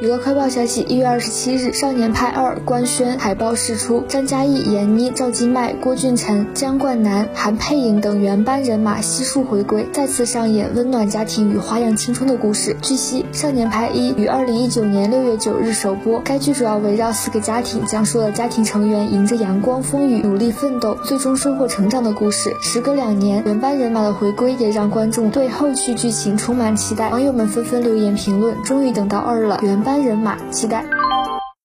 娱乐快报消息：一月二十七日，《少年派二》官宣海报释出，张嘉译、闫妮、赵今麦、郭俊辰、姜冠南、韩佩颖等原班人马悉数回归，再次上演温暖家庭与花样青春的故事。据悉，《少年派一》于二零一九年六月九日首播，该剧主要围绕四个家庭，讲述了家庭成员迎着阳光风雨努力奋斗，最终收获成长的故事。时隔两年，原班人马的回归也让观众对后续剧情充满期待，网友们纷纷留言评论：“终于等到二了，原班。”单人马期待。